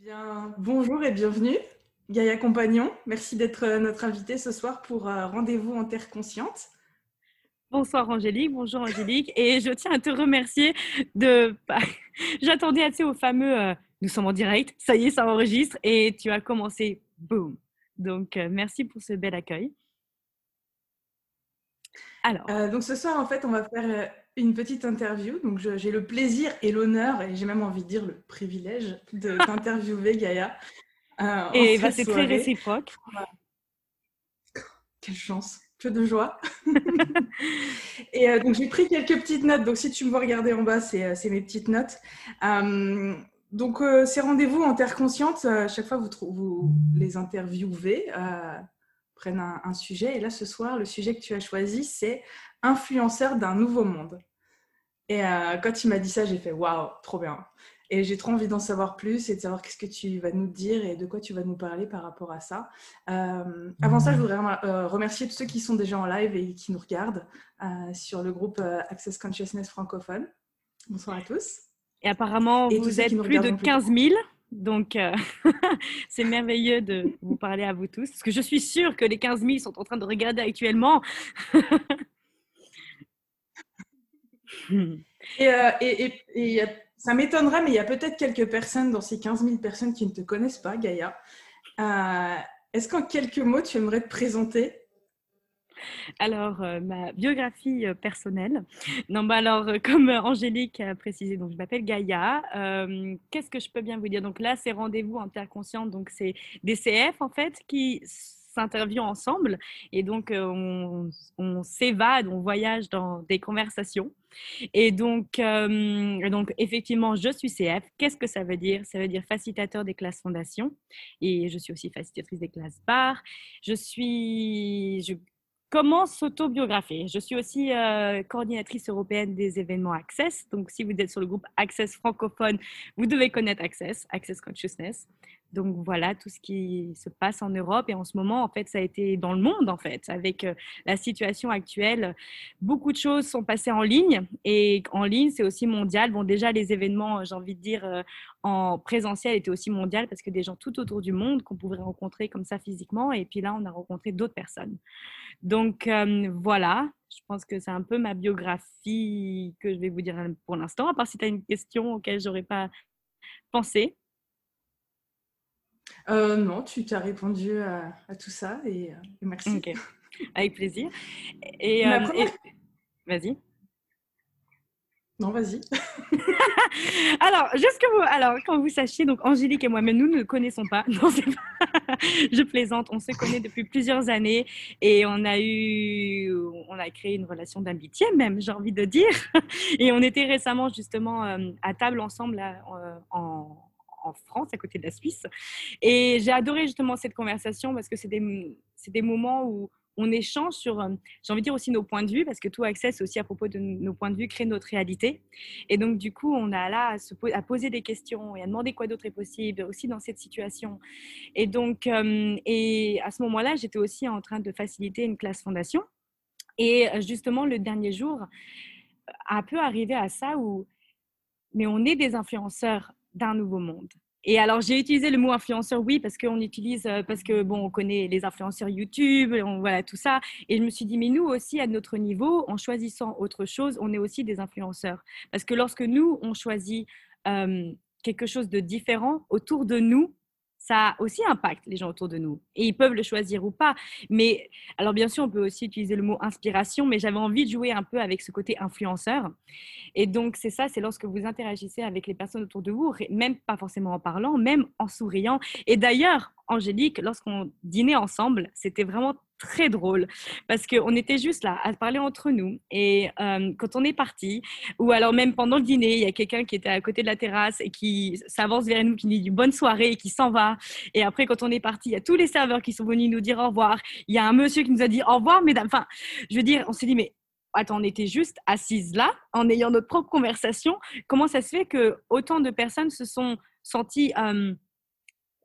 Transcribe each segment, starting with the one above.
Bien, bonjour et bienvenue, Gaïa Compagnon. Merci d'être euh, notre invité ce soir pour euh, Rendez-vous en Terre Consciente. Bonsoir Angélique, bonjour Angélique. Et je tiens à te remercier de... J'attendais assez au fameux euh, Nous sommes en direct, ça y est, ça enregistre et tu as commencé, boum. Donc, merci pour ce bel accueil. Alors. donc ce soir, en fait, on va faire une petite interview. Donc, j'ai le plaisir et l'honneur, et j'ai même envie de dire le privilège d'interviewer Gaïa. Euh, et bah, c'est très réciproque. Quelle chance, que de joie. et euh, donc, j'ai pris quelques petites notes. Donc, si tu me vois regarder en bas, c'est euh, mes petites notes. donc, ces rendez-vous en Terre Consciente, chaque fois, vous, vous les interviewez prennent un, un, sujet. Et là, ce soir, le sujet que tu as choisi, c'est influenceur d'un nouveau monde. Et euh, quand il m'a dit ça, j'ai fait waouh, trop bien. Et j'ai trop envie d'en savoir plus et de savoir qu'est-ce que tu vas nous dire et de quoi tu vas nous parler par rapport à ça. Euh, avant ça, je voudrais euh, remercier tous ceux qui sont déjà en live et qui nous regardent sur le groupe Access Consciousness francophone. Bonsoir à tous. Et apparemment, vous êtes plus de 15 000. Donc, c'est merveilleux de vous parler à vous tous. Parce que je suis sûre que les 15 000 sont en train de regarder actuellement. Et, euh, et, et, ça m'étonnerait, mais il y a peut-être quelques personnes dans ces 15 000 personnes qui ne te connaissent pas, Gaïa. Euh, est-ce qu'en quelques mots, tu aimerais te présenter? Alors, euh, ma biographie personnelle. Non, bah alors, comme Angélique a précisé, donc je m'appelle Gaïa. Qu'est-ce que je peux bien vous dire? Donc là, c'est rendez-vous interconscient, donc c'est des CF en fait qui s'interviewent ensemble et donc on, on s'évade, on voyage dans des conversations. Et donc, euh, donc, effectivement, je suis CF. Qu'est-ce que ça veut dire? Ça veut dire facilitateur des classes fondation. Et je suis aussi facilitatrice des classes bar. Je suis. Je commence autobiographier. Je suis aussi euh, coordinatrice européenne des événements Access. Donc, si vous êtes sur le groupe Access francophone, vous devez connaître Access, Access Consciousness. Donc voilà tout ce qui se passe en Europe et en ce moment, en fait, ça a été dans le monde, en fait, avec euh, la situation actuelle. Beaucoup de choses sont passées en ligne et en ligne, c'est aussi mondial. Bon, déjà, les événements, j'ai envie de dire, euh, en présentiel étaient aussi mondial parce que des gens tout autour du monde qu'on pouvait rencontrer comme ça physiquement et puis là, on a rencontré d'autres personnes. Donc euh, voilà, je pense que c'est un peu ma biographie que je vais vous dire pour l'instant, à part si tu as une question auquel j'aurais pas pensé. Euh, non, tu t'as répondu à, tout ça et, euh, merci. Avec plaisir. Et, euh, vas-y. Non, vas-y. alors, juste que vous, alors, quand vous sachiez, donc Angélique et moi, mais nous ne connaissons pas. Non, pas. Je plaisante. On se connaît depuis plusieurs années et on a eu, on a créé une relation d'amitié même, j'ai envie de dire. Et on était récemment justement à table ensemble en en France, à côté de la Suisse. Et j'ai adoré justement cette conversation parce que c'est des, moments où on échange sur, euh, j'ai envie de dire aussi nos points de vue, parce que tout accès, aussi à propos de nos points de vue, crée notre réalité. Et donc, du coup, on a là à, se, poser des questions et à demander quoi d'autre est possible, aussi dans cette situation. Et donc, euh, et à ce moment-là, j'étais aussi en train de faciliter une classe fondation. Et euh, justement, le dernier jour, un peu arrivé à ça où, mais on est des influenceurs d'un nouveau monde. Et alors, j'ai utilisé le mot influenceur, oui, parce qu'on utilise, euh, parce que, bon, on connaît les influenceurs YouTube, on, voilà, tout ça. Et je me suis dit, mais nous aussi, à notre niveau, en choisissant autre chose, on est aussi des influenceurs. Parce que lorsque nous, on choisit euh, quelque chose de différent autour de nous, ça aussi impacte les gens autour de nous. Et ils peuvent le choisir ou pas. Mais alors, bien sûr, on peut aussi utiliser le mot inspiration, mais j'avais envie de jouer un peu avec ce côté influenceur. Et donc, c'est ça, c'est lorsque vous interagissez avec les personnes autour de vous, même pas forcément en parlant, même en souriant. Et d'ailleurs, Angélique, lorsqu'on dînait ensemble, c'était vraiment très drôle parce qu'on était juste là à parler entre nous et euh, quand on est parti ou alors même pendant le dîner il y a quelqu'un qui était à côté de la terrasse et qui s'avance vers nous qui nous dit bonne soirée et qui s'en va. Et après quand on est parti il y a tous les serveurs qui sont venus nous dire au revoir. Il y a un monsieur qui nous a dit au revoir mesdames. Enfin je veux dire on s'est dit mais attends on était juste assises là en ayant notre propre conversation. Comment ça se fait que autant de personnes se sont senties euh,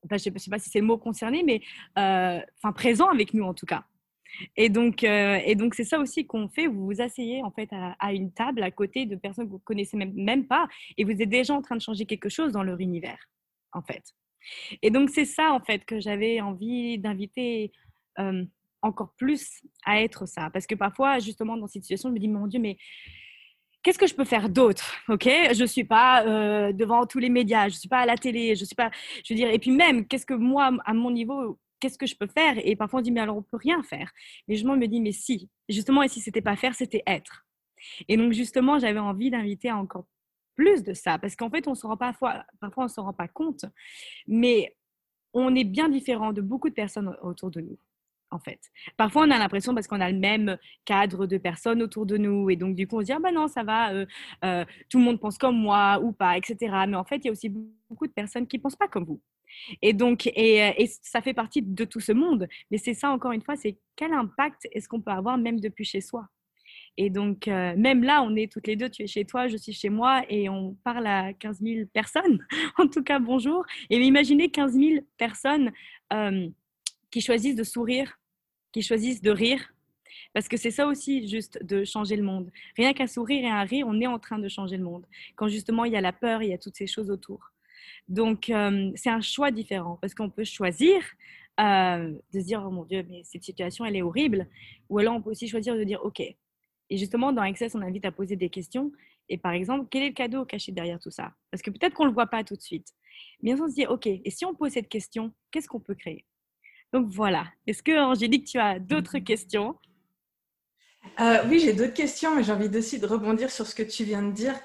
je ne sais, pas si c'est le mot concerné, mais euh, enfin présent avec nous en tout cas. Et donc, euh, et donc c'est ça aussi qu'on fait. Vous vous asseyez en fait à, une table à côté de personnes que vous connaissez même, pas, et vous êtes déjà en train de changer quelque chose dans leur univers, en fait. Et donc, c'est ça, en fait, que j'avais envie d'inviter encore plus à être ça. Parce que parfois, justement, dans cette situation, je me dis, mon Dieu, mais qu'est-ce que je peux faire d'autre Ok, je suis pas devant tous les médias, je suis pas à la télé, je suis pas, je veux dire, et puis même, qu'est-ce que moi, à mon niveau, qu'est-ce que je peux faire? Et parfois on dit, mais alors on peut rien faire. Mais je me dis, mais si, justement, et si c'était pas faire, c'était être. Et donc justement, j'avais envie d'inviter encore plus de ça, parce qu'en fait, on se rend parfois, parfois on se rend pas compte, mais on est bien différent de beaucoup de personnes autour de nous en fait. Parfois, on a l'impression parce qu'on a le même cadre de personnes autour de nous et donc du coup, on se dit ah ben non, ça va, euh, euh, tout le monde pense comme moi ou pas, etc. Mais en fait, il y a aussi beaucoup de personnes qui pensent pas comme vous. Et donc, euh, et ça fait partie de tout ce monde. Mais c'est ça, encore une fois, c'est quel impact est-ce qu'on peut avoir même depuis chez soi? Et donc, même là, on est toutes les deux, tu es chez toi, je suis chez moi, et on parle à 15 000 personnes. en tout cas, bonjour. Et imaginez 15 000 personnes qui choisissent de sourire qui choisissent de rire. Parce que c'est ça aussi, juste de changer le monde. Rien qu'à sourire et à rire, on est en train de changer le monde. Quand justement il y a la peur, il y a toutes ces choses autour. Donc, euh, c'est un choix différent parce qu'on peut choisir euh, de se dire, oh mon Dieu, mais cette situation, elle est horrible. Ou alors, on peut aussi choisir de dire, OK. Et justement, dans Access, on invite à poser des questions. Et par exemple, quel est le cadeau caché derrière tout ça? Parce que peut-être qu'on ne le voit pas tout de suite. Mais on se dit, OK, et si on pose cette question, qu'est-ce qu'on peut créer? Donc voilà. Est-ce que Angélique, tu as d'autres mmh. questions? Euh, Oui, j'ai d'autres questions, mais j'ai envie aussi de rebondir sur ce que tu viens de dire.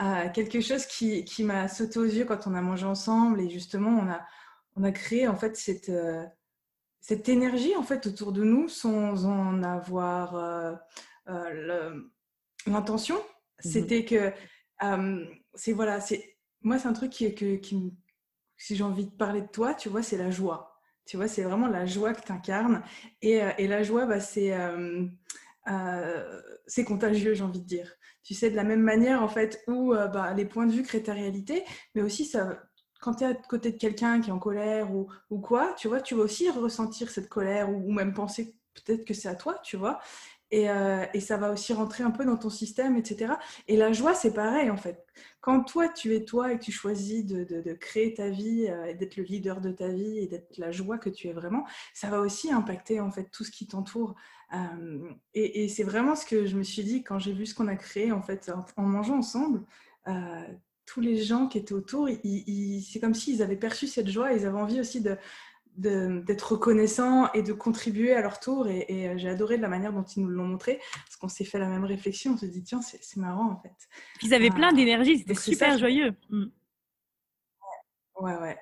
Euh, quelque chose qui, qui m'a sauté aux yeux quand on a mangé ensemble et justement on a, on a créé en fait cette, euh, cette énergie en fait autour de nous sans en avoir l'intention. Mmh C'était que c'est voilà, c'est moi c'est un truc qui, que, qui si j'ai envie de parler de toi, tu vois, c'est la joie. Tu vois, c'est vraiment la joie que tu incarnes. Et, euh, et, la joie, bah, euh, euh, c'est contagieux, j'ai envie de dire. Tu sais, de la même manière, en fait, où bah, les points de vue créent ta réalité, mais aussi, ça, quand tu es à côté de quelqu'un qui est en colère ou, ou, quoi, tu vois, tu vas aussi ressentir cette colère ou, ou même penser peut-être que c'est à toi, tu vois. Et, et, ça va aussi rentrer un peu dans ton système, etc. Et la joie, c'est pareil, en fait quand toi, tu es toi et que tu choisis de, créer ta vie, euh, et d'être le leader de ta vie et d'être la joie que tu es vraiment, ça va aussi impacter en fait tout ce qui t'entoure. Euh, et, c'est vraiment ce que je me suis dit quand j'ai vu ce qu'on a créé en fait en, mangeant ensemble. Euh, tous les gens qui étaient autour, c'est comme s'ils avaient perçu cette joie et ils avaient envie aussi de, d'être reconnaissants et de contribuer à leur tour. Et, euh, j'ai adoré de la manière dont ils nous l'ont montré, parce qu'on s'est fait la même réflexion. On se dit, tiens, c'est marrant en fait. Ils avaient plein euh, d'énergie, c'était super joyeux. Mm. Ouais, ouais.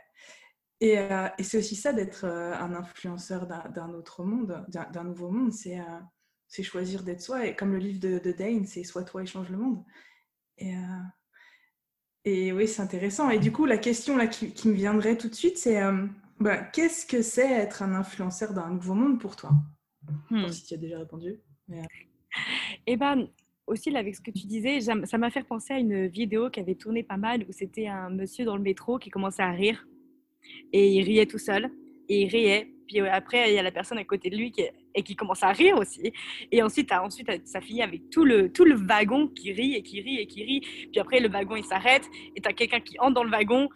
Et, euh, et c'est aussi ça d'être un influenceur d'un autre monde, d'un nouveau monde. C'est c'est choisir d'être soi. Et comme le livre de, de Dane, c'est Sois toi et change le monde. Et, et oui, c'est intéressant. Et du coup, la question là, qui, qui me viendrait tout de suite, c'est bah, qu'est-ce que c'est être un influenceur d'un nouveau monde pour toi? Hmm. Si tu as déjà répondu. Et euh. eh ben, aussi, là, avec ce que tu disais, ça m'a fait penser à une vidéo qui avait tourné pas mal où c'était un monsieur dans le métro qui commençait à rire et il riait tout seul et il riait. Puis euh, après, il y a la personne à côté de lui qui, et qui commence à rire aussi. Et ensuite, as, ensuite ça finit avec tout le, tout le wagon qui rit et qui rit et qui rit. Puis après, le wagon, il s'arrête et tu as quelqu'un qui entre dans le wagon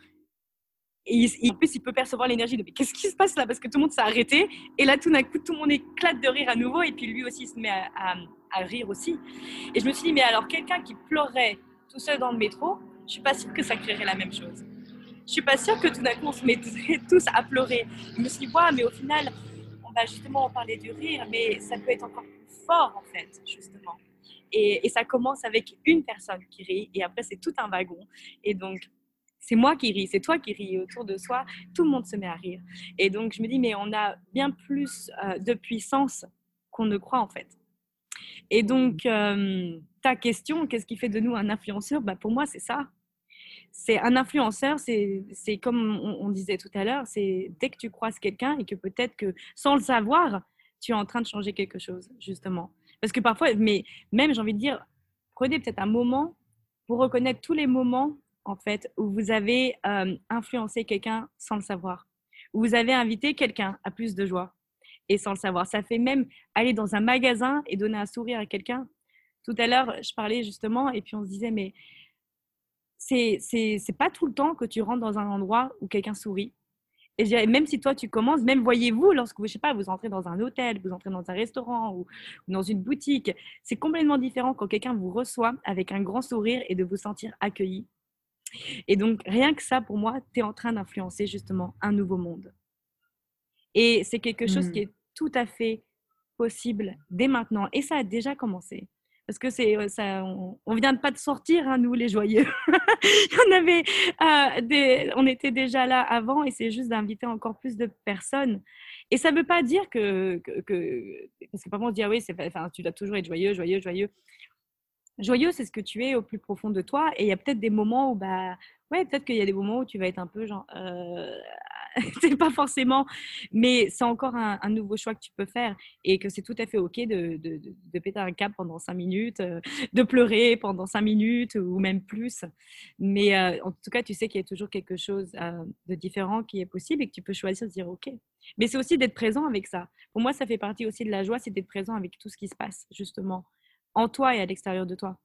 et il, plus, il peut percevoir l'énergie de mais qu'est-ce qui se passe là? Parce que tout le monde s'est arrêté. Et là, tout d'un coup, tout le monde éclate de rire à nouveau. Et puis lui aussi se met à, rire aussi. Et je me suis dit, mais alors, quelqu'un qui pleurait tout seul dans le métro, je suis pas sûre que ça créerait la même chose. Je suis pas sûre que tout d'un coup, on se mettrait tous à pleurer. Je me suis dit, ouais, mais au final, on va justement parler du rire, mais ça peut être encore plus fort, en fait, justement. Et, et ça commence avec une personne qui rit, et après, c'est tout un wagon. Et donc, c'est moi qui ris, c'est toi qui ris autour de soi, tout le monde se met à rire. Et donc je me dis, mais on a bien plus euh, de puissance qu'on ne croit en fait. Et donc euh, ta question, qu'est-ce qui fait de nous un influenceur? Bah, Pour moi, c'est ça. C'est un influenceur, c'est comme on, disait tout à l'heure, c'est dès que tu croises quelqu'un et que peut-être que sans le savoir, tu es en train de changer quelque chose, justement. Parce que parfois, mais même j'ai envie de dire, prenez peut-être un moment pour reconnaître tous les moments en fait, où vous avez influencé quelqu'un sans le savoir, où vous avez invité quelqu'un à plus de joie et sans le savoir. Ça fait même aller dans un magasin et donner un sourire à quelqu'un. Tout à l'heure, je parlais justement et puis on se disait, mais c'est, pas tout le temps que tu rentres dans un endroit où quelqu'un sourit. Et même si toi tu commences, même voyez-vous lorsque vous, je sais pas, vous entrez dans un hôtel, vous entrez dans un restaurant ou, dans une boutique, c'est complètement différent quand quelqu'un vous reçoit avec un grand sourire et de vous sentir accueilli. Et donc, rien que ça, pour moi, tu es en train d'influencer justement un nouveau monde. Et c'est quelque chose qui mmh. est tout à fait possible dès maintenant. Et ça a déjà commencé. Parce que c'est euh, ça, on, vient de pas de sortir, hein, nous les joyeux. on avait, euh, des, on était déjà là avant, et c'est juste d'inviter encore plus de personnes. Et ça ne veut pas dire que, que, parce que parfois on se dit ah oui, c'est, enfin, tu dois toujours être joyeux, joyeux, joyeux. Joyeux, c'est ce que tu es au plus profond de toi. Et il y a peut-être des moments où bah ouais, peut-être qu'il y a des moments où tu vas être un peu genre euh, c'est pas forcément, mais c'est encore un, nouveau choix que tu peux faire et que c'est tout à fait OK de, de, péter un cap pendant cinq minutes, euh, de pleurer pendant cinq minutes ou même plus. Mais euh, en tout cas, tu sais qu'il y a toujours quelque chose de différent qui est possible et que tu peux choisir de dire OK. Mais c'est aussi d'être présent avec ça. Pour moi, ça fait partie aussi de la joie, c'est d'être présent avec tout ce qui se passe, justement, en toi et à l'extérieur de toi.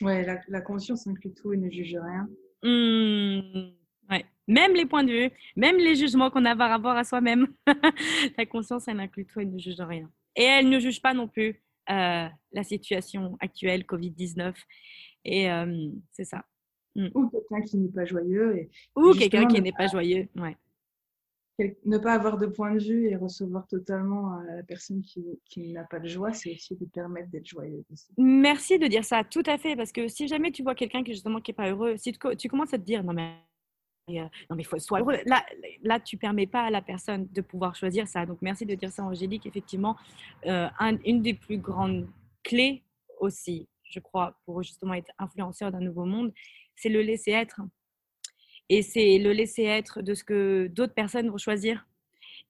Ouais, la, conscience inclut tout et ne juge rien. Mmh. Ouais. Même les points de vue, même les jugements qu'on a par rapport à soi-même. la conscience, elle inclut tout, elle ne juge rien. Et elle ne juge pas non plus euh, la situation actuelle, Covid-19. Et euh, c'est ça. Mm. Ou quelqu'un qui n'est pas joyeux. Et, Ou quelqu'un qui n'est pas joyeux, ouais. Ne pas avoir de point de vue et recevoir totalement euh, la personne qui, n'a pas de joie, c'est aussi de permettre d'être joyeux. Merci de dire ça, tout à fait, parce que si jamais tu vois quelqu'un qui justement qui pas heureux, si tu, commences à te dire non mais euh, non, mais faut soit heureux. Là, là, tu permets pas à la personne de pouvoir choisir ça. Donc, merci de dire ça, Angélique. Effectivement, euh, une des plus grandes clés aussi, je crois, pour justement être influenceur d'un nouveau monde, c'est le laisser être. Et c'est le laisser être de ce que d'autres personnes vont choisir.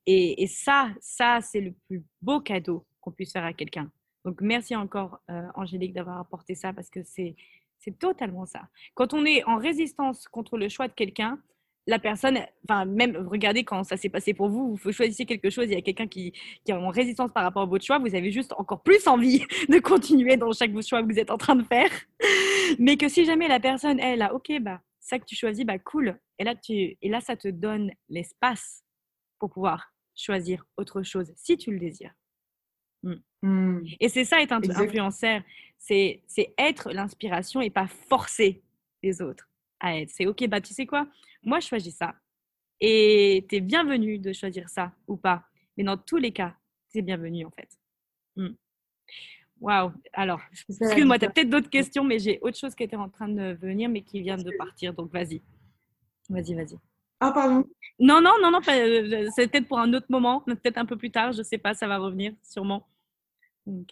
Et, ça, ça, c'est le plus beau cadeau qu'on puisse faire à quelqu'un. Donc, merci encore, euh, Angélique, d'avoir apporté ça parce que c'est totalement ça. Quand on est en résistance contre le choix de quelqu'un, la personne, enfin même regardez quand ça s'est passé pour vous, vous choisissez quelque chose, il y a quelqu'un qui, qui, est en résistance par rapport à votre choix, vous avez juste encore plus envie de continuer dans chaque choix que vous êtes en train de faire. Mais que si jamais la personne, elle, a, ok, bah ça que tu choisis, bah cool, et là, tu, et là ça te donne l'espace pour pouvoir choisir autre chose si tu le désires. Mm. Mm. Et c'est ça être un influenceur, c'est être l'inspiration et pas forcer les autres à être. C'est ok, bah tu sais quoi, moi je choisis ça. Et tu es bienvenu de choisir ça ou pas. Mais dans tous les cas, c'est bienvenu en fait. Mm. Waouh. Alors, excuse-moi, tu as peut-être d'autres questions, mais j'ai autre chose qui était en train de venir, mais qui vient de partir. Donc, vas-y. Vas-y, vas-y. Ah, pardon. Non, non, non, non, euh, c'est peut-être pour un autre moment, peut-être un peu plus tard, je sais pas, ça va revenir sûrement. Euh.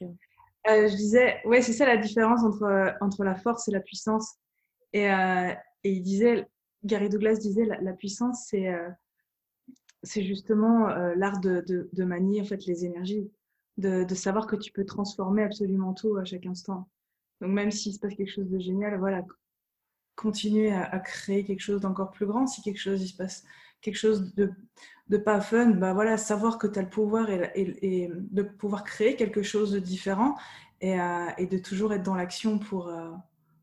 Euh, je disais, ouais, c'est ça la différence entre, entre la force et la puissance. Et, et il disait, Gary Douglas disait, la, puissance, c'est c'est justement l'art de, de, de, manier en fait les énergies, de, de, savoir que tu peux transformer absolument tout à chaque instant. Donc même s'il se passe quelque chose de génial, voilà, continuer à, créer quelque chose d'encore plus grand. Si quelque chose il se passe quelque chose de, de pas fun, bah voilà, savoir que tu as le pouvoir et, et, de pouvoir créer quelque chose de différent et, euh, et de toujours être dans l'action pour, euh,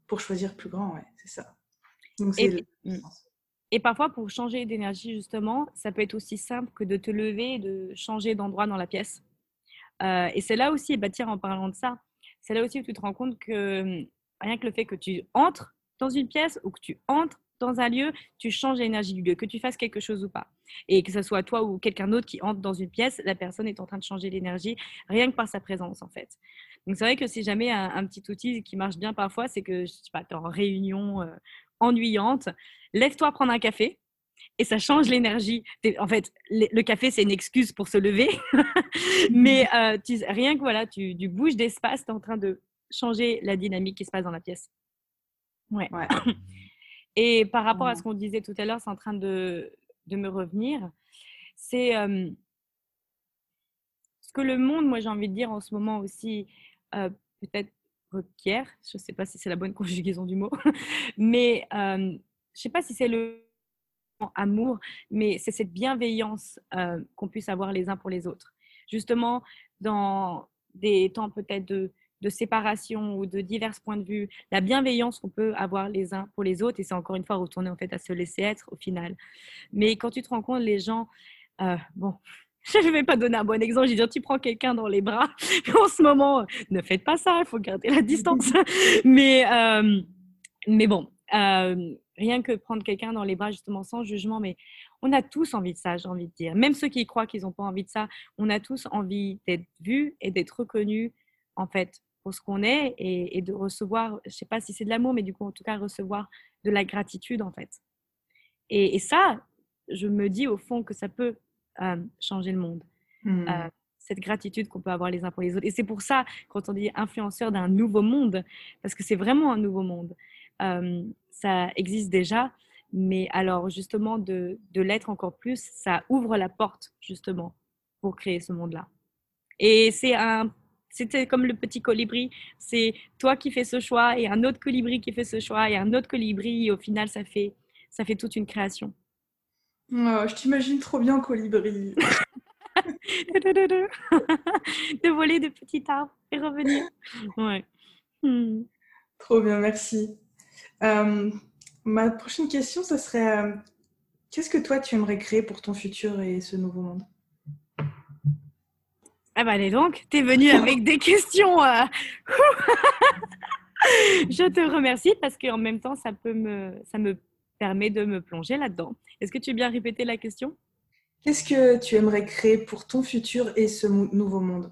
pour choisir plus grand, ouais, c'est ça. Donc, mm. et, parfois, pour changer d'énergie, justement, ça peut être aussi simple que de te lever et de changer d'endroit dans la pièce. Euh, et c'est là aussi, bah, tiens, en parlant de ça, c'est là aussi où tu te rends compte que hum, rien que le fait que tu entres dans une pièce ou que tu entres dans un lieu, tu changes l'énergie du lieu, que tu fasses quelque chose ou pas. Et que ce soit toi ou quelqu'un d'autre qui entre dans une pièce, la personne est en train de changer l'énergie rien que par sa présence en fait. Donc c'est vrai que si jamais un, petit outil qui marche bien parfois, c'est que je sais pas, tu es en réunion euh, ennuyante, lève-toi prendre un café et ça change l'énergie. En fait, le café, c'est une excuse pour se lever, mais euh, tu, rien que voilà, tu, tu bouges d'espace, tu es en train de changer la dynamique qui se passe dans la pièce. Ouais. Et par rapport à ce qu'on disait tout à l'heure, c'est en train de, de me revenir. C'est ce que le monde, moi j'ai envie de dire en ce moment aussi, peut-être requiert. Je ne sais pas si c'est la bonne conjugaison du mot, mais je ne sais pas si c'est le amour, mais c'est cette bienveillance qu'on puisse avoir les uns pour les autres. Justement, dans des temps peut-être de séparation ou de divers points de vue, la bienveillance qu'on peut avoir les uns pour les autres, et c'est encore une fois retourner en fait à se laisser être au final. Mais quand tu te rends compte, les gens, euh, bon, je ne vais pas donner un bon exemple, je vais dire, tu prends quelqu'un dans les bras, en ce moment, ne faites pas ça, il faut garder la distance. mais, euh, mais bon, euh, rien que prendre quelqu'un dans les bras justement sans jugement, mais on a tous envie de ça, j'ai envie de dire. Même ceux qui croient qu'ils n'ont pas envie de ça, on a tous envie d'être vus et d'être reconnus en fait pour ce qu'on est et, de recevoir, je sais pas si c'est de l'amour, mais du coup en tout cas recevoir de la gratitude en fait. Et, ça, je me dis au fond que ça peut euh, changer le monde. Mmh. Euh, cette gratitude qu'on peut avoir les uns pour les autres. Et c'est pour ça, quand on dit influenceur d'un nouveau monde, parce que c'est vraiment un nouveau monde, ça existe déjà, mais alors justement de, de l'être encore plus, ça ouvre la porte justement pour créer ce monde-là. Et c'est un c'était comme le petit colibri. C'est toi qui fais ce choix et un autre colibri qui fait ce choix et un autre colibri. Et au final, ça fait, ça fait toute une création. Oh, je t'imagine trop bien colibri. de voler de petits arbres et revenir. Ouais. Hmm. Trop bien, merci. Euh, ma prochaine question, ce serait euh, qu'est-ce que toi tu aimerais créer pour ton futur et ce nouveau monde? Ah bah allez donc, t'es venu avec des questions. Euh, je te remercie parce qu'en même temps, ça, peut me, ça me permet de me plonger là-dedans. Est-ce que tu veux bien répéter la question? Qu'est-ce que tu aimerais créer pour ton futur et ce nouveau monde?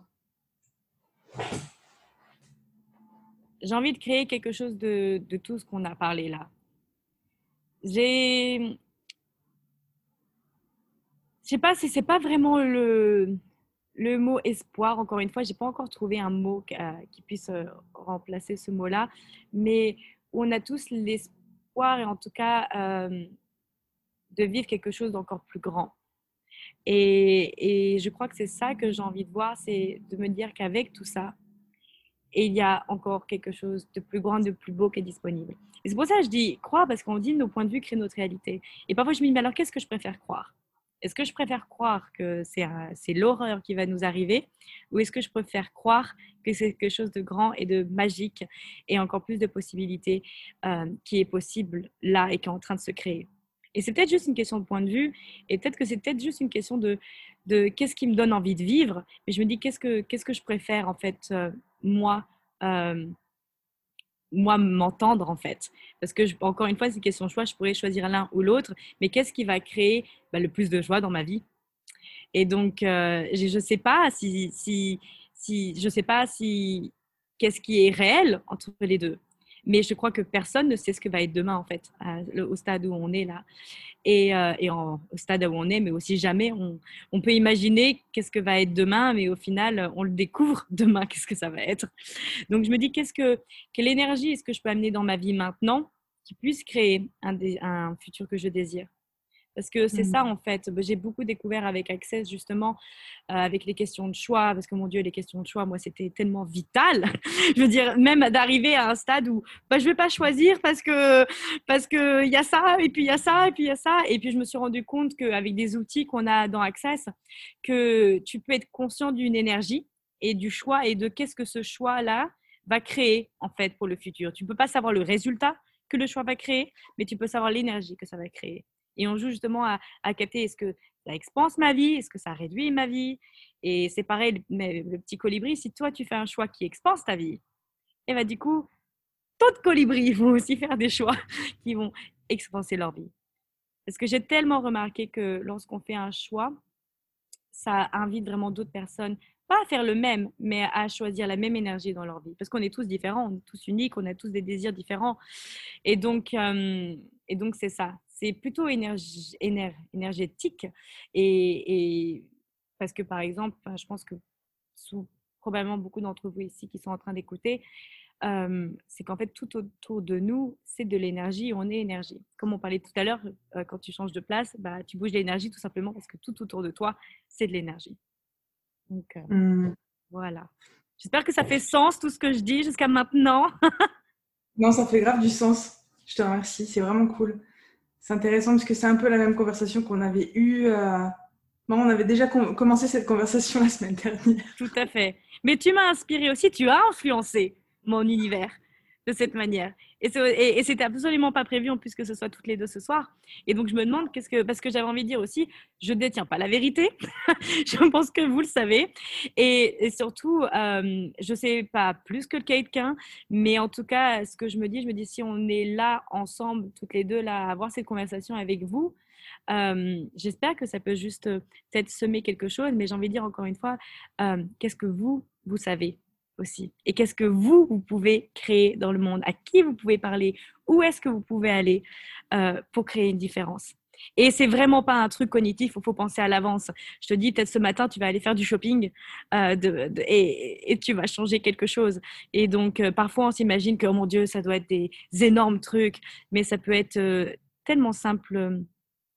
J'ai envie de créer quelque chose de, tout ce qu'on a parlé là. J'ai... Je sais pas si c'est pas vraiment le, mot espoir, encore une fois, j'ai pas encore trouvé un mot qui, puisse euh, remplacer ce mot-là, mais on a tous l'espoir et en tout cas euh, de vivre quelque chose d'encore plus grand. Et, je crois que c'est ça que j'ai envie de voir, c'est de me dire qu'avec tout ça, il y a encore quelque chose de plus grand, de plus beau qui est disponible. Et c'est pour ça que je dis croire, parce qu'on dit nos points de vue créent notre réalité. Et parfois je me dis, mais alors qu'est-ce que je préfère croire? Est-ce que je préfère croire que c'est l'horreur qui va nous arriver? Ou est-ce que je préfère croire que c'est quelque chose de grand et de magique et encore plus de possibilités euh, qui est possible là et qui est en train de se créer? Et c'est peut-être juste une question de point de vue et peut-être que c'est peut-être juste une question de, de qu'est-ce qui me donne envie de vivre. Mais je me dis qu'est-ce que, qu'est-ce que je préfère en fait, euh, moi moi m'entendre en fait. Parce que, encore une fois, c'est question de choix, je pourrais choisir l'un ou l'autre, mais qu'est-ce qui va créer bah, le plus de joie dans ma vie? Et donc, je ne sais pas si, si, si, je sais pas si, qu'est-ce qui est réel entre les deux. Mais je crois que personne ne sait ce que va être demain, en fait, au stade où on est là. Et, euh, et en, au stade où on est, mais aussi jamais, on, peut imaginer qu'est-ce que va être demain, mais au final, on le découvre demain, qu'est-ce que ça va être. Donc, je me dis, qu'est-ce que, quelle énergie est-ce que je peux amener dans ma vie maintenant qui puisse créer un futur que je désire? Parce que c'est ça, mmh. en fait. Bah, j'ai beaucoup découvert avec Access, justement, euh, avec les questions de choix. Parce que, mon Dieu, les questions de choix, moi, c'était tellement vital. je veux dire, même d'arriver à un stade où bah, je ne vais pas choisir parce que parce qu'il y a ça, et puis il y a ça, et puis il y a ça. Et puis, je me suis rendu compte qu'avec des outils qu'on a dans Access, que tu peux être conscient d'une énergie et du choix et de qu'est-ce que ce choix-là va créer, en fait, pour le futur. Tu ne peux pas savoir le résultat que le choix va créer, mais tu peux savoir l'énergie que ça va créer. Et on joue justement à, capter est-ce que ça expanse ma vie, est-ce que ça réduit ma vie? Et c'est pareil, le, le petit colibri, si toi tu fais un choix qui expanse ta vie, et eh bien du coup, d'autres colibris vont aussi faire des choix qui vont expanser leur vie. Parce que j'ai tellement remarqué que lorsqu'on fait un choix, ça invite vraiment d'autres personnes, pas à faire le même, mais à choisir la même énergie dans leur vie. Parce qu'on est tous différents, on est tous uniques, on a tous des désirs différents. Et donc, et donc c'est ça c'est plutôt énergétique. Et, parce que, par exemple, je pense que sous, probablement beaucoup d'entre vous ici qui sont en train d'écouter, c'est qu'en fait, tout autour de nous, c'est de l'énergie, on est énergie. Comme on parlait tout à l'heure, euh, quand tu changes de place, bah, tu bouges l'énergie tout simplement parce que tout autour de toi, c'est de l'énergie. Donc, euh, mmh. voilà. J'espère que ça fait sens tout ce que je dis jusqu'à maintenant. non, ça fait grave du sens. Je te remercie, c'est vraiment cool. C'est intéressant parce que c'est un peu la même conversation qu'on avait eue euh, Bon, on avait déjà commencé cette conversation la semaine dernière. Tout à fait. Mais tu m'as inspiré aussi, tu as influencé mon univers de cette manière. Et, et, c'était absolument pas prévu en plus que ce soit toutes les deux ce soir. Et donc je me demande qu'est-ce que parce que j'avais envie de dire aussi, je détiens pas la vérité. je pense que vous le savez. Et, surtout, euh, je sais pas plus que quelqu'un, mais en tout cas, ce que je me dis, je me dis si on est là ensemble, toutes les deux là, à avoir cette conversation avec vous. Euh, j'espère que ça peut juste euh, peut-être semer quelque chose, mais j'ai envie de dire encore une fois, euh, qu'est-ce que vous, vous savez? Aussi. Et qu'est-ce que vous, vous pouvez créer dans le monde? À qui vous pouvez parler? Où est-ce que vous pouvez aller euh, pour créer une différence? Et c'est vraiment pas un truc cognitif, il faut penser à l'avance. Je te dis, peut-être ce matin, tu vas aller faire du shopping euh, et, tu vas changer quelque chose. Et donc, euh, parfois, on s'imagine que, oh mon Dieu, ça doit être des énormes trucs, mais ça peut être tellement simple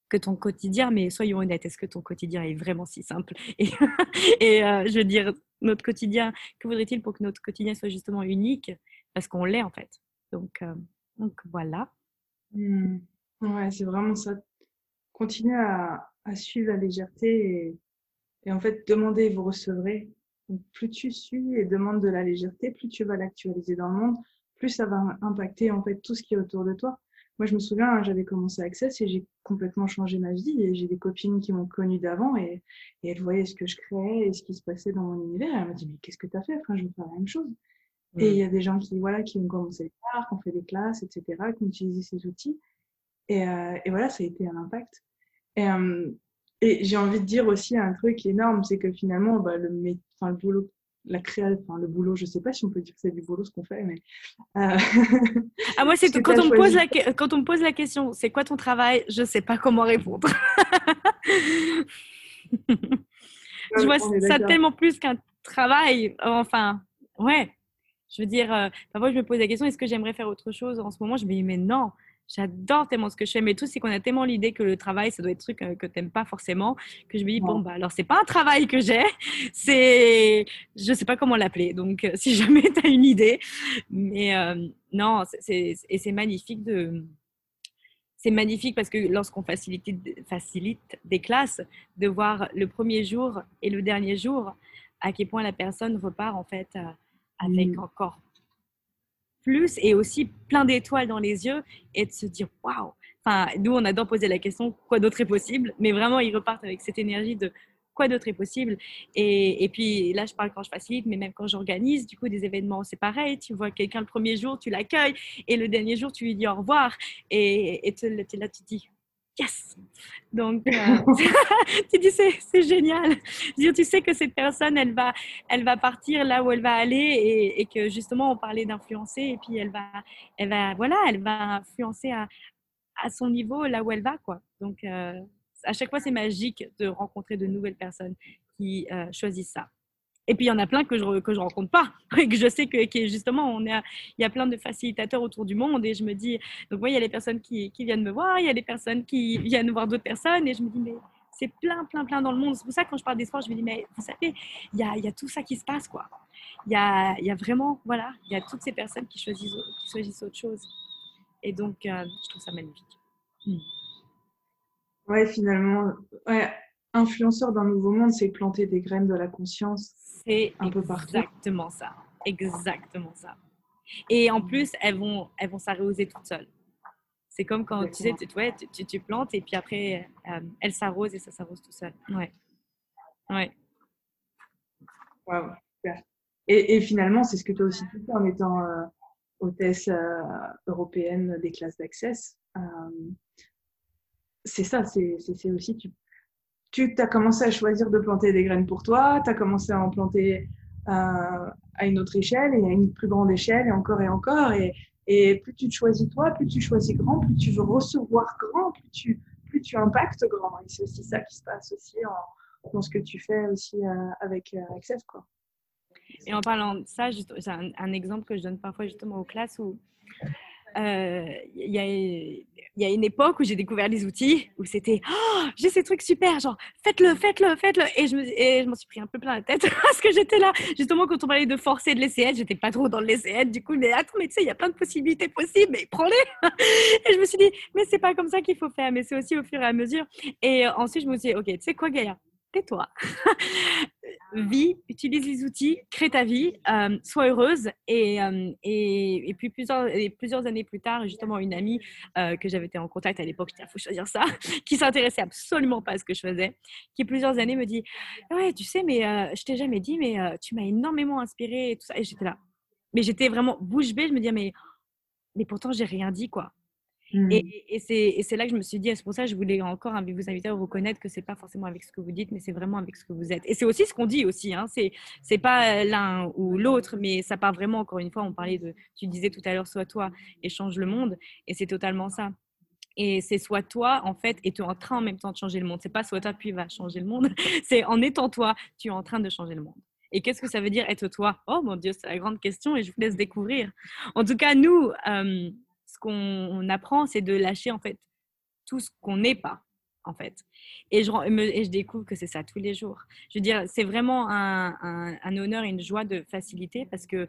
que ton quotidien, mais soyons honnêtes, est-ce que ton quotidien est vraiment si simple? Et je veux dire, notre quotidien, que voudrait-il pour que notre quotidien soit justement unique? Parce qu'on l'est en fait. Donc, euh, voilà. Mmh. Ouais, c'est vraiment ça. Continuez à, suivre la légèreté et, et, en fait, demandez et vous recevrez. Donc, plus tu suis et demandes de la légèreté, plus tu vas l'actualiser dans le monde, plus ça va impacter en fait tout ce qui est autour de toi. Moi, je me souviens, hein, j'avais commencé Access et j'ai complètement changé ma vie. Et j'ai des copines qui m'ont connue d'avant et, et, elles voyaient ce que je créais et ce qui se passait dans mon univers. Et elles m'ont dit, mais qu'est-ce que tu as fait? Enfin, Je veux faire la même chose. Et il y a des gens qui, voilà, qui ont commencé à faire, qui ont fait des classes, etc., qui ont utilisé ces outils. Et, euh, et voilà, ça a été un impact. Et, euh, et j'ai envie de dire aussi un truc énorme, c'est que finalement, bah, le, enfin, le boulot la création, enfin, le boulot, je sais pas si on peut dire que c'est du boulot ce qu'on fait, mais. Euh... Ah, moi, c'est quand, on me pose la, quand on me pose la question, c'est quoi ton travail Je sais pas comment répondre. je vois ça tellement plus qu'un travail. Enfin, ouais. Je veux dire, euh, parfois, je me pose la question est-ce que j'aimerais faire autre chose En ce moment, je me dis mais non, J'adore tellement ce que je fais, mais tout, c'est qu'on a tellement l'idée que le travail, ça doit être un truc euh, que tu n'aimes pas forcément, que je me dis, bon, bah alors, c'est pas un travail que j'ai, c'est. Je sais pas comment l'appeler. Donc, euh, si jamais tu as une idée. Mais euh, non, c'est, et c'est magnifique de. C'est magnifique parce que lorsqu'on facilite, facilite des classes, de voir le premier jour et le dernier jour, à quel point la personne repart en fait avec mmh. encore plus et aussi plein d'étoiles dans les yeux et de se dire waouh. Enfin, nous, on adore poser la question quoi d'autre est possible, mais vraiment, ils repartent avec cette énergie de quoi d'autre est possible? Et, et, puis là, je parle quand je facilite, mais même quand j'organise, du coup, des événements, c'est pareil. Tu vois quelqu'un le premier jour, tu l'accueilles, et le dernier jour, tu lui dis au revoir. Et, et là, tu dis yes Donc, euh, tu dis, c'est génial. Dire, tu sais que cette personne, elle va, elle va partir là où elle va aller et, et que justement, on parlait d'influencer et puis elle va, elle va, voilà, elle va influencer à, à son niveau là où elle va, quoi. Donc, euh, à chaque fois, c'est magique de rencontrer de nouvelles personnes qui euh, choisissent ça. Et puis, il y en a plein que je que je rencontre pas. Et que je sais que, justement, on il y a plein de facilitateurs autour du monde. Et je me dis, donc, oui, il y a les personnes qui, qui viennent me voir, il y a des personnes qui viennent voir d'autres personnes. Et je me dis, mais c'est plein, plein, plein dans le monde. C'est pour ça que quand je parle d'espoir, je me dis, mais vous savez, il y a, y a, tout ça qui se passe, quoi. Il y a, y a, vraiment, voilà, il y a toutes ces personnes qui choisissent, qui choisissent autre chose. Et donc, euh, je trouve ça magnifique. Hmm. Ouais, finalement, ouais, influenceur d'un nouveau monde, c'est planter des graines de la conscience c'est un peu partout. Exactement ça. Exactement ça. Et en plus, elles vont, elles vont s'arroser toutes seules. C'est comme quand tu sais, tu, ouais, tu, tu, plantes et puis après, euh, elles s'arrosent et ça s'arrose tout seul. Ouais. Ouais. Wow. Et, et finalement, c'est ce que tu as aussi fait en étant euh, hôtesse euh, européenne des classes d'accès. C'est ça, c'est aussi, tu, tu as commencé à choisir de planter des graines pour toi, tu as commencé à en planter euh, à une autre échelle et à une plus grande échelle et encore et encore. Et, plus tu te choisis toi, plus tu choisis grand, plus tu veux recevoir grand, plus tu, plus impactes grand. Et c'est aussi ça qui se passe aussi dans ce que tu fais aussi euh, avec euh, Access. Quoi. Et en parlant de ça, c'est un, un, exemple que je donne parfois justement aux classes où il y, y, a, une époque où j'ai découvert les outils où c'était oh, j'ai ces trucs super, genre faites-le, faites-le, faites-le. Et je, m'en suis pris un peu plein la tête parce que j'étais là, justement, quand on parlait de forcer de l'essayer, j'étais pas trop dans l'essayer. Du coup, mais attends, mais tu sais, il y a plein de possibilités possibles, mais prends-les. et je me suis dit, mais c'est pas comme ça qu'il faut faire, mais c'est aussi au fur et à mesure. Et ensuite, je me suis dit, ok, tu sais quoi, Gaïa? Tais-toi. Vis, utilise les outils, crée ta vie, euh, sois heureuse. Et, euh, et, et, puis plusieurs, et plusieurs années plus tard, justement, une amie euh, que j'avais été en contact à l'époque, il faut choisir ça, qui s'intéressait absolument pas à ce que je faisais, qui plusieurs années me dit Ouais, tu sais, mais je t'ai jamais dit, mais tu m'as énormément inspiré et tout ça. Et j'étais là. Mais j'étais vraiment bouche bée, je me disais Mais, mais pourtant, j'ai rien dit, quoi. Mmh. Et, et c'est là que je me suis dit, c'est pour ça que je voulais encore vous inviter à reconnaître que c'est pas forcément avec ce que vous dites, mais c'est vraiment avec ce que vous êtes. Et c'est aussi ce qu'on dit aussi, hein, c'est pas l'un ou l'autre, mais ça part vraiment, encore une fois, on parlait de, tu disais tout à l'heure, soit toi et change le monde, et c'est totalement ça. Et c'est soit toi, en fait, et tu es en train en même temps de changer le monde. C'est pas soit toi, puis va changer le monde. c'est en étant toi, tu es en train de changer le monde. Et qu'est-ce que ça veut dire être toi? Oh mon Dieu, c'est la grande question et je vous laisse découvrir. En tout cas, nous, euh, ce qu'on apprend, c'est de lâcher en fait tout ce qu'on n'est pas en fait. Et je, et découvre que c'est ça tous les jours. Je veux dire, c'est vraiment un, honneur et une joie de faciliter parce que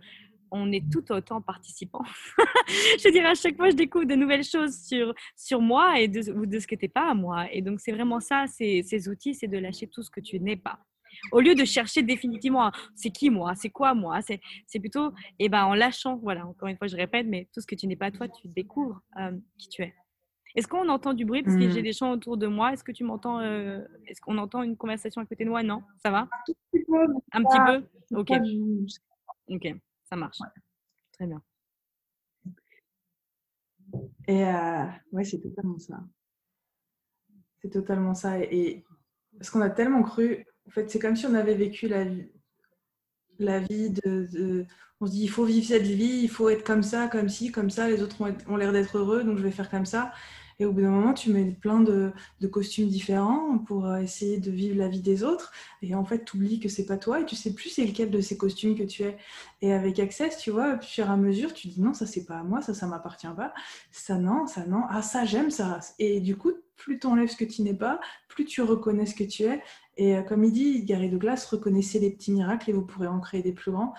on est tout autant participant. je veux dire, à chaque fois, je découvre de nouvelles choses sur, sur moi et de, de ce qui n'était pas à moi. Et donc, c'est vraiment ça, ces outils, c'est de lâcher tout ce que tu n'es pas. Au lieu de chercher définitivement c'est qui moi, c'est quoi moi, c'est plutôt eh ben, en lâchant, voilà, encore une fois, je répète, mais tout ce que tu n'es pas toi, tu découvres euh, qui tu es. Est-ce qu'on entend du bruit? Parce que j'ai mmh. des gens autour de moi. Est-ce que tu m'entends euh, Est-ce qu'on entend une conversation à côté de moi? Non Ça va? Un petit peu Ok. Ok, ça marche. Très bien. Et euh, ouais, c'est totalement ça. C'est totalement ça. Et parce qu'on a tellement cru en fait, c'est comme si on avait vécu la vie, de, On se dit, il faut vivre cette vie, il faut être comme ça, comme ci, comme ça. Les autres ont, l'air d'être heureux, donc je vais faire comme ça. Et au bout d'un moment, tu mets plein de, costumes différents pour euh, essayer de vivre la vie des autres. Et en fait, tu oublies que c'est pas toi et tu sais plus c'est lequel de ces costumes que tu es. Et avec Access, tu vois, au fur et à mesure, tu dis non, ça c'est pas à moi, ça, ça m'appartient pas. Ça non, ça non. Ah, ça j'aime ça. Et du coup, plus tu enlèves ce que tu n'es pas, plus tu reconnais ce que tu es. Et euh, comme il dit, Gary Douglas, reconnaissez les petits miracles et vous pourrez en créer des plus grands.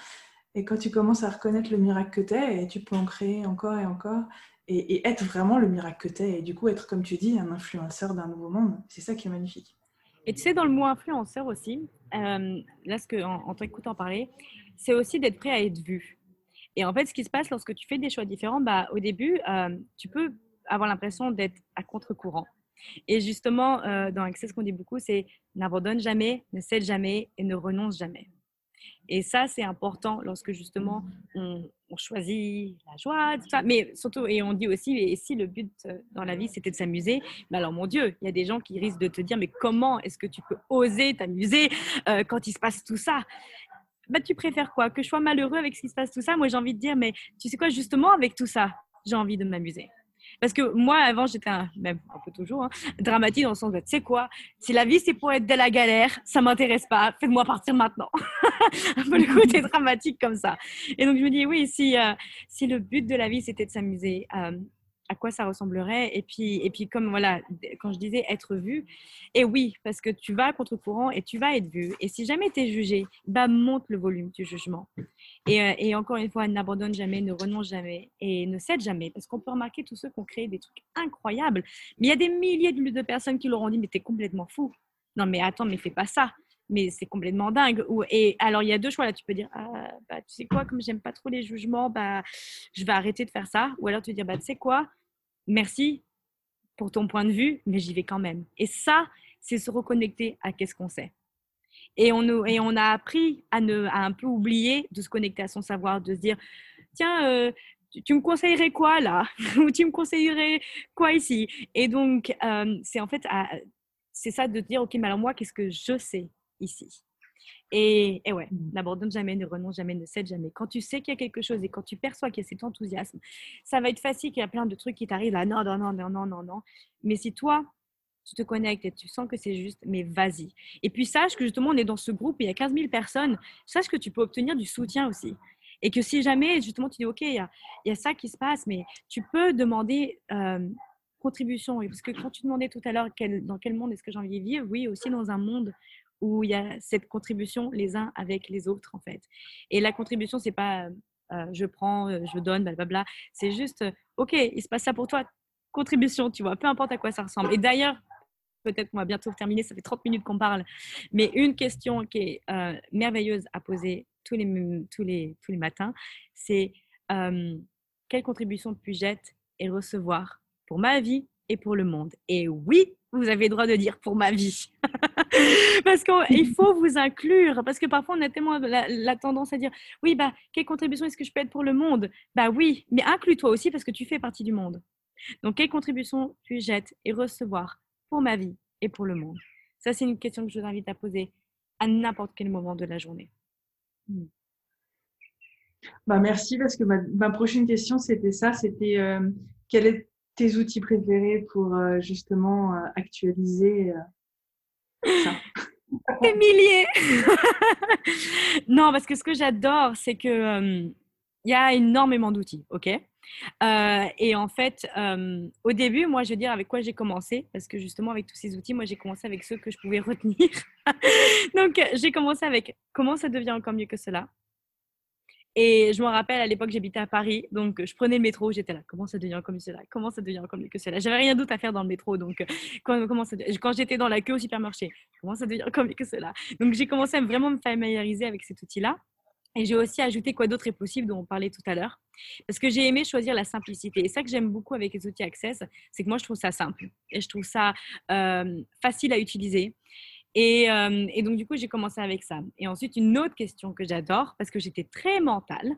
Et quand tu commences à reconnaître le miracle que tu es, tu peux en créer encore et encore, et, être vraiment le miracle que tu es, et du coup être, comme tu dis, un influenceur d'un nouveau monde. C'est ça qui est magnifique. Et tu sais, dans le mot influenceur aussi, euh, là, ce que, en, t'écoutant parler, c'est aussi d'être prêt à être vu. Et en fait, ce qui se passe lorsque tu fais des choix différents, bah, au début, euh, tu peux avoir l'impression d'être à contre-courant. Et justement, euh, dans ce qu'on dit beaucoup, c'est n'abandonne jamais, ne cède jamais et ne renonce jamais. Et ça, c'est important lorsque justement on, choisit la joie, tout ça. Mais surtout, et on dit aussi, et si le but euh, dans la vie c'était de s'amuser, mais alors mon Dieu, il y a des gens qui risquent de te dire, mais comment est-ce que tu peux oser t'amuser euh, quand il se passe tout ça? Bah, tu préfères quoi? Que je sois malheureux avec ce qui se passe tout ça Moi, j'ai envie de dire, mais tu sais quoi, justement, avec tout ça, j'ai envie de m'amuser. Parce que moi, avant, j'étais même un peu toujours hein, dramatique dans le sens de, tu sais quoi, si la vie c'est pour être de la galère, ça m'intéresse pas, faites-moi partir maintenant. un peu le côté dramatique comme ça. Et donc je me dis, oui, si, euh, si le but de la vie c'était de s'amuser, euh, à quoi ça ressemblerait. Et puis, et puis comme voilà, quand je disais être vu, et oui, parce que tu vas contre-courant et tu vas être vu. Et si jamais tu es jugé, bah, monte le volume du jugement. Et, euh, et encore une fois, n'abandonne jamais, ne renonce jamais et ne cède jamais. Parce qu'on peut remarquer tous ceux qui ont créé des trucs incroyables. Mais il y a des milliers de personnes qui leur ont dit, mais t'es complètement fou. Non, mais attends, mais fais pas ça mais c'est complètement dingue. Et alors, il y a deux choix là. Tu peux dire, ah, bah, tu sais quoi, comme j'aime pas trop les jugements, bah, je vais arrêter de faire ça. Ou alors, tu dire, bah, tu sais quoi, merci pour ton point de vue, mais j'y vais quand même. Et ça, c'est se reconnecter à qu'est-ce qu'on sait. Et on, a appris à, ne, un peu oublier de se connecter à son savoir, de se dire, tiens, euh, tu, me conseillerais quoi là Ou tu me conseillerais quoi ici? Et donc, euh, c'est en fait, c'est ça de dire, ok, mais alors moi, qu'est-ce que je sais ici? Et, et, ouais, mmh. n'abandonne jamais, ne renonce jamais, ne cède jamais. Quand tu sais qu'il y a quelque chose et quand tu perçois qu'il y a cet enthousiasme, ça va être facile qu'il y a plein de trucs qui t'arrivent là, non, non, non, non, non, non, non. Mais si toi, tu te connectes et tu sens que c'est juste, mais vas-y. Et puis sache que justement, on est dans ce groupe, il y a 15 000 personnes, sache que tu peux obtenir du soutien aussi. Et que si jamais, justement, tu dis, OK, il y a, y a ça qui se passe, mais tu peux demander euh, contribution. Parce que quand tu demandais tout à l'heure dans quel monde est-ce que j'ai envie de vivre, oui, aussi dans un monde où il y a cette contribution les uns avec les autres, en fait. Et la contribution, c'est pas euh, je prends, je donne, blablabla. C'est juste, OK, il se passe ça pour toi. Contribution, tu vois, peu importe à quoi ça ressemble. Et d'ailleurs, peut-être qu'on va bientôt terminer, ça fait 30 minutes qu'on parle, mais une question qui est merveilleuse à poser tous les, tous les, tous les matins, c'est quelle contribution puis-je être et recevoir pour ma vie et pour le monde? Et oui, vous avez le droit de dire pour ma vie. parce qu'il faut vous inclure. Parce que parfois, on a tellement la, tendance à dire oui, bah, quelle contribution est-ce que je peux être pour le monde? Bah oui, mais inclus-toi aussi parce que tu fais partie du monde. Donc, quelle contribution puis-je être et recevoir pour ma vie et pour le monde? Ça, c'est une question que je vous invite à poser à n'importe quel moment de la journée. Hmm. Bah, merci parce que ma, prochaine question, c'était ça. C'était euh, est tes outils préférés pour euh, justement euh, actualiser euh, ça? Des milliers! Non, parce que ce que j'adore, c'est que il y a énormément d'outils, ok? Et en fait, au début, moi, je veux dire avec quoi j'ai commencé, parce que justement, avec tous ces outils, moi, j'ai commencé avec ceux que je pouvais retenir. Donc, j'ai commencé avec comment ça devient encore mieux que cela? Et je me rappelle, à l'époque, j'habitais à Paris, donc je prenais le métro, j'étais là, comment ça devient comme cela? Comment ça devient comme que cela? J'avais rien d'autre à faire dans le métro, donc quand, comment quand j'étais dans la queue au supermarché, comment ça devient comme que cela? Donc j'ai commencé à vraiment me familiariser avec cet outil-là. Et j'ai aussi ajouté quoi d'autre est possible, dont on parlait tout à l'heure. Parce que j'ai aimé choisir la simplicité. Et ça que j'aime beaucoup avec les outils Access, c'est que moi, je trouve ça simple. Et je trouve ça euh, facile à utiliser. Euh, et, donc, du coup, j'ai commencé avec ça. Et ensuite, une autre question que j'adore, parce que j'étais très mentale,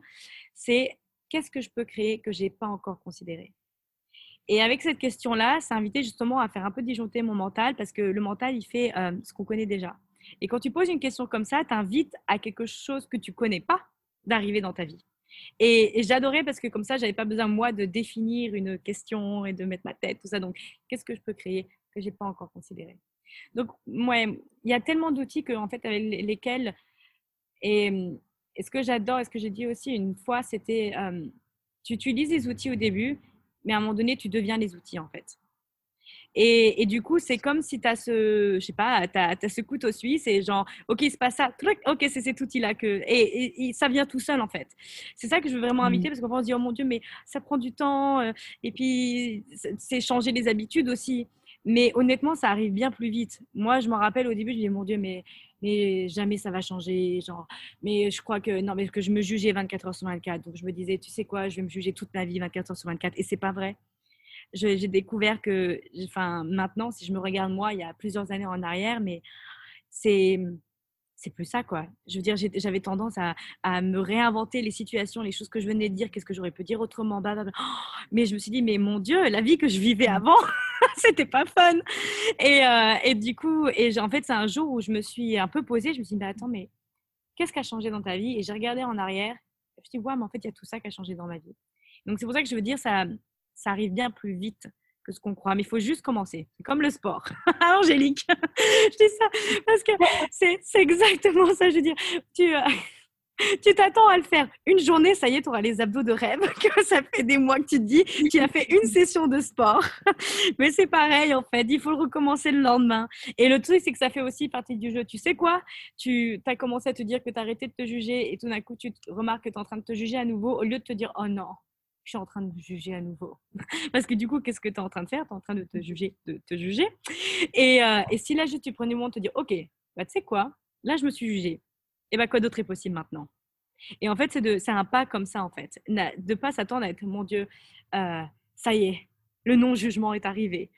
c'est qu'est-ce que je peux créer que je n'ai pas encore considéré? Et avec cette question-là, ça invitait justement à faire un peu disjoncter mon mental, parce que le mental, il fait euh, ce qu'on connaît déjà. Et quand tu poses une question comme ça, tu invites à quelque chose que tu connais pas d'arriver dans ta vie. Et, et j'adorais parce que comme ça, j'avais pas besoin moi de définir une question et de mettre ma tête, tout ça. Donc, qu'est-ce que je peux créer que j'ai pas encore considéré? Donc, ouais, il y a tellement d'outils que, en fait, avec lesquels. Et, ce que j'adore, et ce que j'ai dit aussi une fois, c'était tu utilises les outils au début, mais à un moment donné, tu deviens les outils, en fait. Et, et, du coup, c'est comme si tu as ce, je sais pas, as, ce couteau suisse et genre, OK, il se passe ça, OK, c'est cet outil-là que. Et, et, ça vient tout seul, en fait. C'est ça que je veux vraiment inviter mmh. parce qu'on va se dire, oh mon Dieu, mais ça prend du temps. et puis, c'est changer les habitudes aussi. Mais honnêtement, ça arrive bien plus vite. Moi, je me rappelle au début, je me disais, mon Dieu, mais, mais jamais ça va changer. Genre, mais je crois que, non, mais que je me jugeais 24 heures sur 24. Donc, je me disais, tu sais quoi, je vais me juger toute ma vie 24 heures sur 24. Et c'est pas vrai. J'ai découvert que, enfin, maintenant, si je me regarde moi, il y a plusieurs années en arrière, mais c'est c'est plus ça, quoi. Je veux dire, j'avais tendance à, à, me réinventer les situations, les choses que je venais de dire, qu'est-ce que j'aurais pu dire autrement. mais je me suis dit, mais mon Dieu, la vie que je vivais mmh. avant, c'était pas fun. Et, euh, et, du coup, et en fait, c'est un jour où je me suis un peu posée, je me suis dit, mais attends, mais qu'est-ce qui a changé dans ta vie? Et j'ai regardé en arrière, je me suis dit, ouais, mais en fait, il y a tout ça qui a changé dans ma vie. Donc, c'est pour ça que je veux dire, ça, ça arrive bien plus vite que ce qu'on croit. Mais il faut juste commencer. C'est comme le sport. Angélique, je dis ça parce que c'est exactement ça. Je veux dire, tu. Euh, tu t'attends à le faire une journée, ça y est, tu auras les abdos de rêve, que ça fait des mois que tu te dis, tu as fait une session de sport. Mais c'est pareil, en fait, il faut le recommencer le lendemain. Et le truc, c'est que ça fait aussi partie du jeu. Tu sais quoi? Tu as commencé à te dire que tu arrêté de te juger et tout d'un coup, tu remarques que tu es en train de te juger à nouveau au lieu de te dire, oh non, je suis en train de juger à nouveau. Parce que du coup, qu'est-ce que tu es en train de faire? Tu es en train de te juger, de te juger. Et, euh, et si là, juste tu prenais le moment de te dire, OK, bah, tu sais quoi? Là, je me suis jugée. Et bah, quoi d'autre est possible maintenant? Et en fait, c'est un pas comme ça, en fait. De pas s'attendre à être, mon Dieu, euh, ça y est, le non-jugement est arrivé.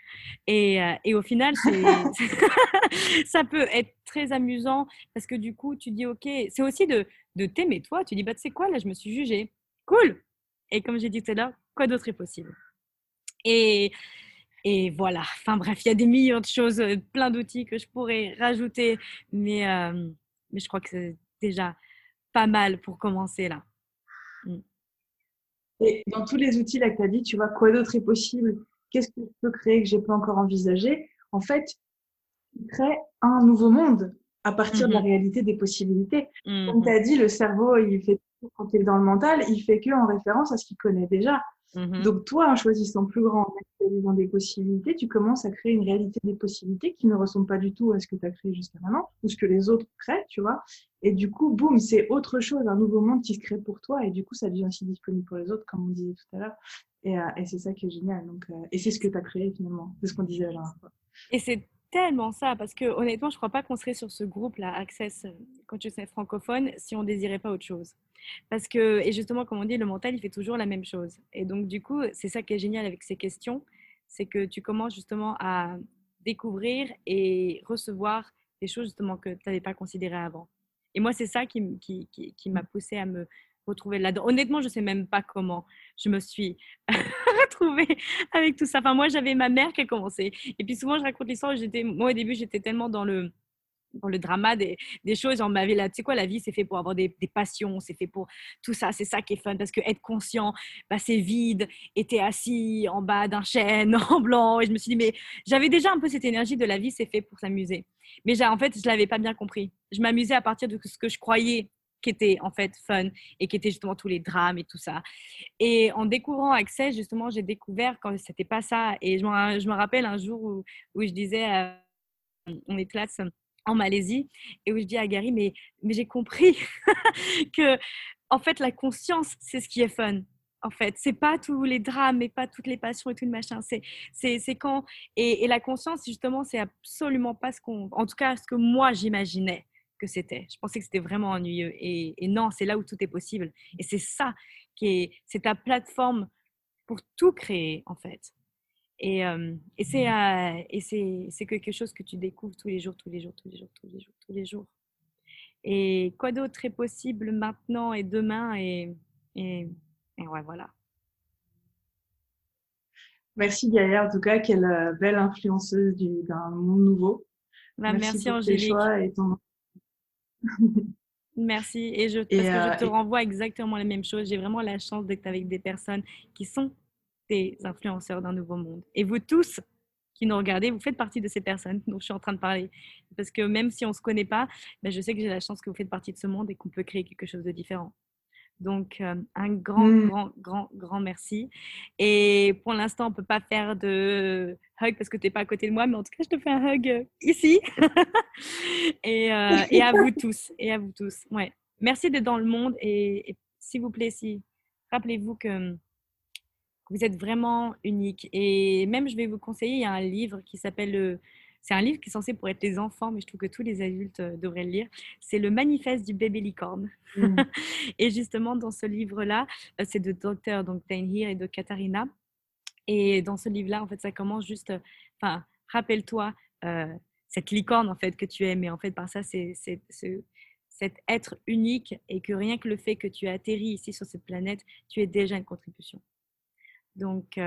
Et, euh, et au final, ça peut être très amusant parce que du coup, tu dis, OK, c'est aussi de, de t'aimer toi. Tu dis, bah, tu sais quoi, là, je me suis jugée. Cool, et comme j'ai dit tout à l'heure, quoi d'autre est possible? Et, et voilà. Enfin bref, il y a des millions de choses, euh, plein d'outils que je pourrais rajouter, mais, euh, mais je crois que c'est déjà pas mal pour commencer là. Mm. Et dans tous les outils là que tu as dit, tu vois, quoi d'autre est possible? Qu'est-ce que je peux créer que j'ai pas encore envisagé? En fait, tu crées un nouveau monde à partir de la mm-hmm. réalité des possibilités. Comme tu as dit, le cerveau, il fait quand tu es dans le mental, il fait que en référence à ce qu'il connaît déjà. Mhm. Donc toi, en choisissant plus grand, en des possibilités, tu commences à créer une réalité des possibilités qui ne ressemble pas du tout à ce que tu as créé jusqu'à maintenant, ou ce que les autres créent, tu vois. Et du coup, boum, c'est autre chose, un nouveau monde qui se crée pour toi, et du coup, ça devient aussi disponible pour les autres, comme on disait tout à l'heure. Et, euh, et c'est ça qui est génial. Donc, euh, et c'est ce que tu as créé finalement, c'est ce qu'on disait la dernière fois. Et c'est tellement ça parce que honnêtement, je crois pas qu'on serait sur ce groupe-là, Access Consciousness francophone, si on désirait pas autre chose. Parce que, et justement, comme on dit, le mental, il fait toujours la même chose. Et donc, du coup, c'est ça qui est génial avec ces questions, c'est que tu commences justement à découvrir et recevoir des choses justement que tu n'avais pas considérées avant. Et moi, c'est ça qui, qui, qui m'a poussé à me retrouver là-dedans. Honnêtement, je ne sais même pas comment je me suis retrouvée avec tout ça. Enfin, moi, j'avais ma mère qui a commencé. Et puis souvent, je raconte l'histoire. J'étais, moi, au début, j'étais tellement dans le dans le drama des, des choses. M'avait là, tu sais quoi, la vie, c'est fait pour avoir des, des passions, c'est fait pour tout ça, c'est ça qui est fun. Parce que être conscient, bah, c'est vide. Et t'es assis en bas d'un chêne en blanc. Et je me suis dit, mais j'avais déjà un peu cette énergie de la vie, c'est fait pour s'amuser. Mais en fait, je l'avais pas bien compris. Je m'amusais à partir de ce que je croyais qui était en fait fun et qui était justement tous les drames et tout ça. Et en découvrant Access, justement, j'ai découvert quand c'était pas ça. Et je, me rappelle un jour où, où je disais, euh, on est classe en Malaisie, et où je dis à Gary, mais, mais j'ai compris que, en fait, la conscience, c'est ce qui est fun. En fait, c'est pas tous les drames et pas toutes les passions et tout le machin. C'est, c'est, quand et, et la conscience, justement, c'est absolument pas ce qu'on, en tout cas, ce que moi j'imaginais c'était. Je pensais que c'était vraiment ennuyeux. Et, non, c'est là où tout est possible. Et c'est ça qui est, c'est ta plateforme pour tout créer, en fait. Et, euh, et c'est, mmh. euh, et quelque chose que tu découvres tous les jours, tous les jours, tous les jours, tous les jours, tous les jours. Et quoi d'autre est possible maintenant et demain et, et, ouais, voilà. Merci Gaëlle, en tout cas, quelle euh, belle influenceuse d'un monde nouveau. Bah, merci, merci Angélique. Choix et ton Merci. Et je, parce que je te euh, renvoie exactement la même chose. J'ai vraiment la chance d'être avec des personnes qui sont des influenceurs d'un nouveau monde. Et vous tous qui nous regardez, vous faites partie de ces personnes dont je suis en train de parler. Parce que même si on ne se connaît pas, ben je sais que j'ai la chance que vous faites partie de ce monde et qu'on peut créer quelque chose de différent. Donc, euh, un grand, mmh. grand, grand, grand merci. Et pour l'instant, on ne peut pas faire de hug parce que tu n'es pas à côté de moi, mais en tout cas, je te fais un hug euh, ici. et, euh, et, à vous tous. Et à vous tous. Ouais. Merci d'être dans le monde. Et, s'il vous plaît, si, rappelez-vous que, que, vous êtes vraiment unique. Et même, je vais vous conseiller, il y a un livre qui s'appelle c'est un livre qui est censé pour être les enfants, mais je trouve que tous les adultes euh, devraient le lire. C'est le manifeste du bébé licorne. Mmh. et justement, dans ce livre-là, euh, c'est de docteur donc Here et de Katharina. Et dans ce livre-là, en fait, ça commence juste, euh, enfin, rappelle-toi cette licorne en fait que tu es, mais en fait par ça, c'est cet être unique et que rien que le fait que tu aies atterri ici sur cette planète, tu es déjà une contribution. Donc,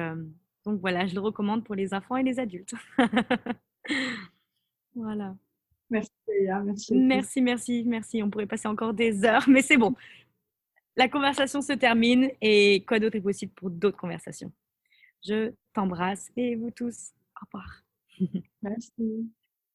donc voilà, je le recommande pour les enfants et les adultes. voilà. Merci, merci. Merci, merci, merci. On pourrait passer encore des heures, mais c'est bon. La conversation se termine et quoi d'autre est possible pour d'autres conversations? Je t'embrasse et vous tous. Au revoir. Merci.